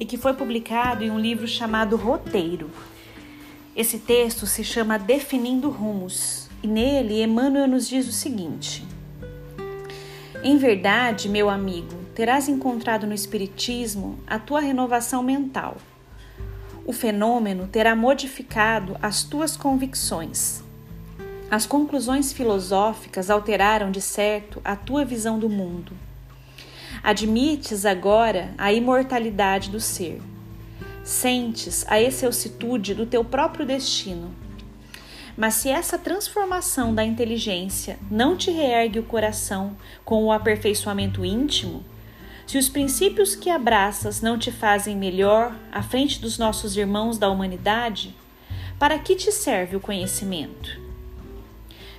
e que foi publicado em um livro chamado Roteiro. Esse texto se chama Definindo Rumos e nele Emmanuel nos diz o seguinte: Em verdade, meu amigo, terás encontrado no Espiritismo a tua renovação mental. O fenômeno terá modificado as tuas convicções. As conclusões filosóficas alteraram de certo a tua visão do mundo Admites agora a imortalidade do ser. Sentes a excelsitude do teu próprio destino. Mas se essa transformação da inteligência não te reergue o coração com o aperfeiçoamento íntimo, se os princípios que abraças não te fazem melhor à frente dos nossos irmãos da humanidade, para que te serve o conhecimento?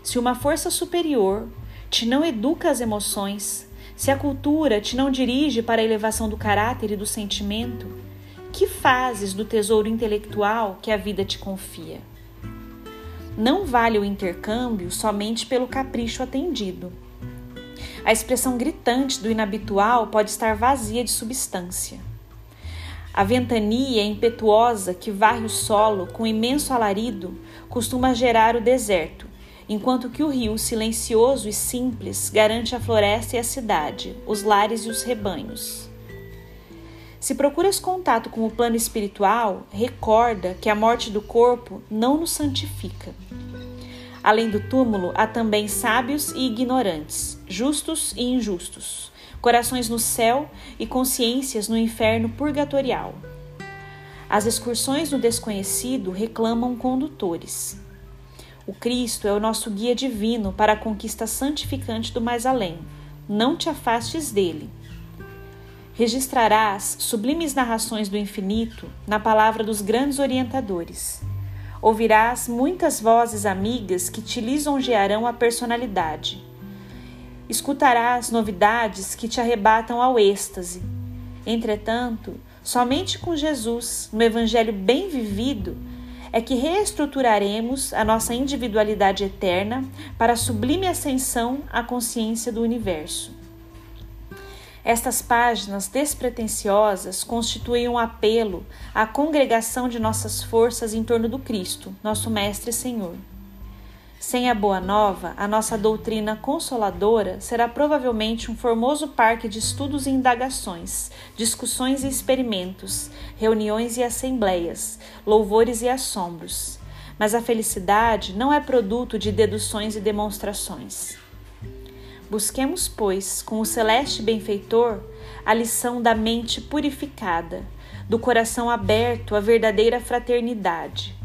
Se uma força superior te não educa as emoções, se a cultura te não dirige para a elevação do caráter e do sentimento, que fazes do tesouro intelectual que a vida te confia? Não vale o intercâmbio somente pelo capricho atendido. A expressão gritante do inabitual pode estar vazia de substância. A ventania impetuosa que varre o solo com imenso alarido costuma gerar o deserto, enquanto que o rio silencioso e simples garante a floresta e a cidade, os lares e os rebanhos. Se procuras contato com o plano espiritual, recorda que a morte do corpo não nos santifica. Além do túmulo, há também sábios e ignorantes, justos e injustos, corações no céu e consciências no inferno purgatorial. As excursões no desconhecido reclamam condutores. O Cristo é o nosso guia divino para a conquista santificante do mais além. Não te afastes dele. Registrarás sublimes narrações do infinito na palavra dos grandes orientadores. Ouvirás muitas vozes amigas que te lisonjearão a personalidade. Escutarás novidades que te arrebatam ao êxtase. Entretanto, somente com Jesus, no Evangelho bem vivido, é que reestruturaremos a nossa individualidade eterna para a sublime ascensão à consciência do universo. Estas páginas despretensiosas constituem um apelo à congregação de nossas forças em torno do Cristo, nosso Mestre e Senhor. Sem a Boa Nova, a nossa doutrina consoladora será provavelmente um formoso parque de estudos e indagações, discussões e experimentos, reuniões e assembleias, louvores e assombros. Mas a felicidade não é produto de deduções e demonstrações. Busquemos, pois, com o celeste benfeitor, a lição da mente purificada, do coração aberto à verdadeira fraternidade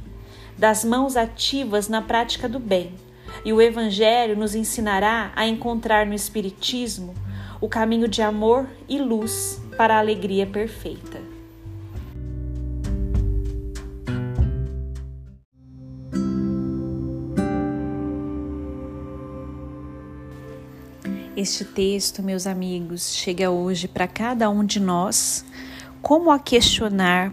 das mãos ativas na prática do bem. E o Evangelho nos ensinará a encontrar no Espiritismo o caminho de amor e luz para a alegria perfeita. Este texto, meus amigos, chega hoje para cada um de nós como a questionar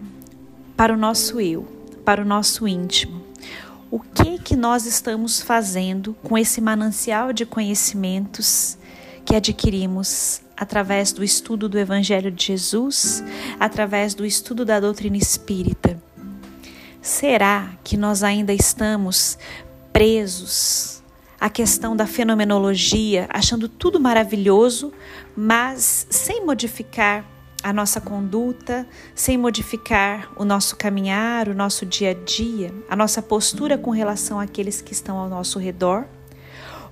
para o nosso eu para o nosso íntimo. O que que nós estamos fazendo com esse manancial de conhecimentos que adquirimos através do estudo do Evangelho de Jesus, através do estudo da doutrina espírita? Será que nós ainda estamos presos à questão da fenomenologia, achando tudo maravilhoso, mas sem modificar a nossa conduta, sem modificar o nosso caminhar, o nosso dia a dia, a nossa postura com relação àqueles que estão ao nosso redor?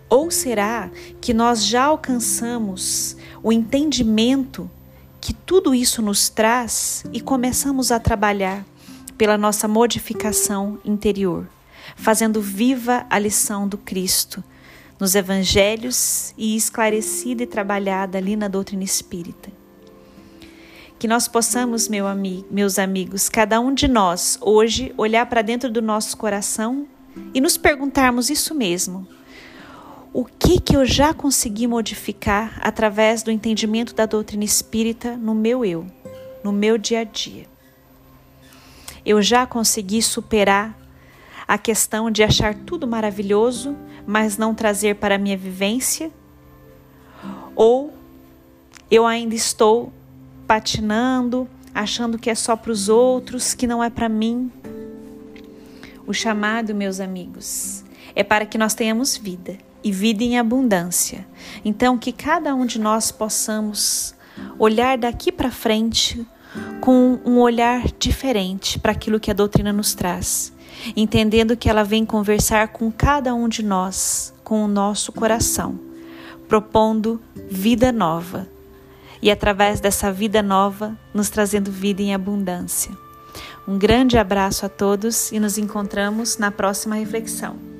Ou será que nós já alcançamos o entendimento que tudo isso nos traz e começamos a trabalhar pela nossa modificação interior, fazendo viva a lição do Cristo nos evangelhos e esclarecida e trabalhada ali na doutrina espírita? Que nós possamos, meu ami meus amigos, cada um de nós, hoje, olhar para dentro do nosso coração e nos perguntarmos isso mesmo. O que que eu já consegui modificar através do entendimento da doutrina espírita no meu eu, no meu dia a dia? Eu já consegui superar a questão de achar tudo maravilhoso, mas não trazer para a minha vivência? Ou eu ainda estou patinando, achando que é só para os outros, que não é para mim? O chamado, meus amigos, é para que nós tenhamos vida e vida em abundância. Então, que cada um de nós possamos olhar daqui para frente com um olhar diferente para aquilo que a doutrina nos traz entendendo que ela vem conversar com cada um de nós, com o nosso coração, propondo vida nova e através dessa vida nova nos trazendo vida em abundância. Um grande abraço a todos e nos encontramos na próxima reflexão.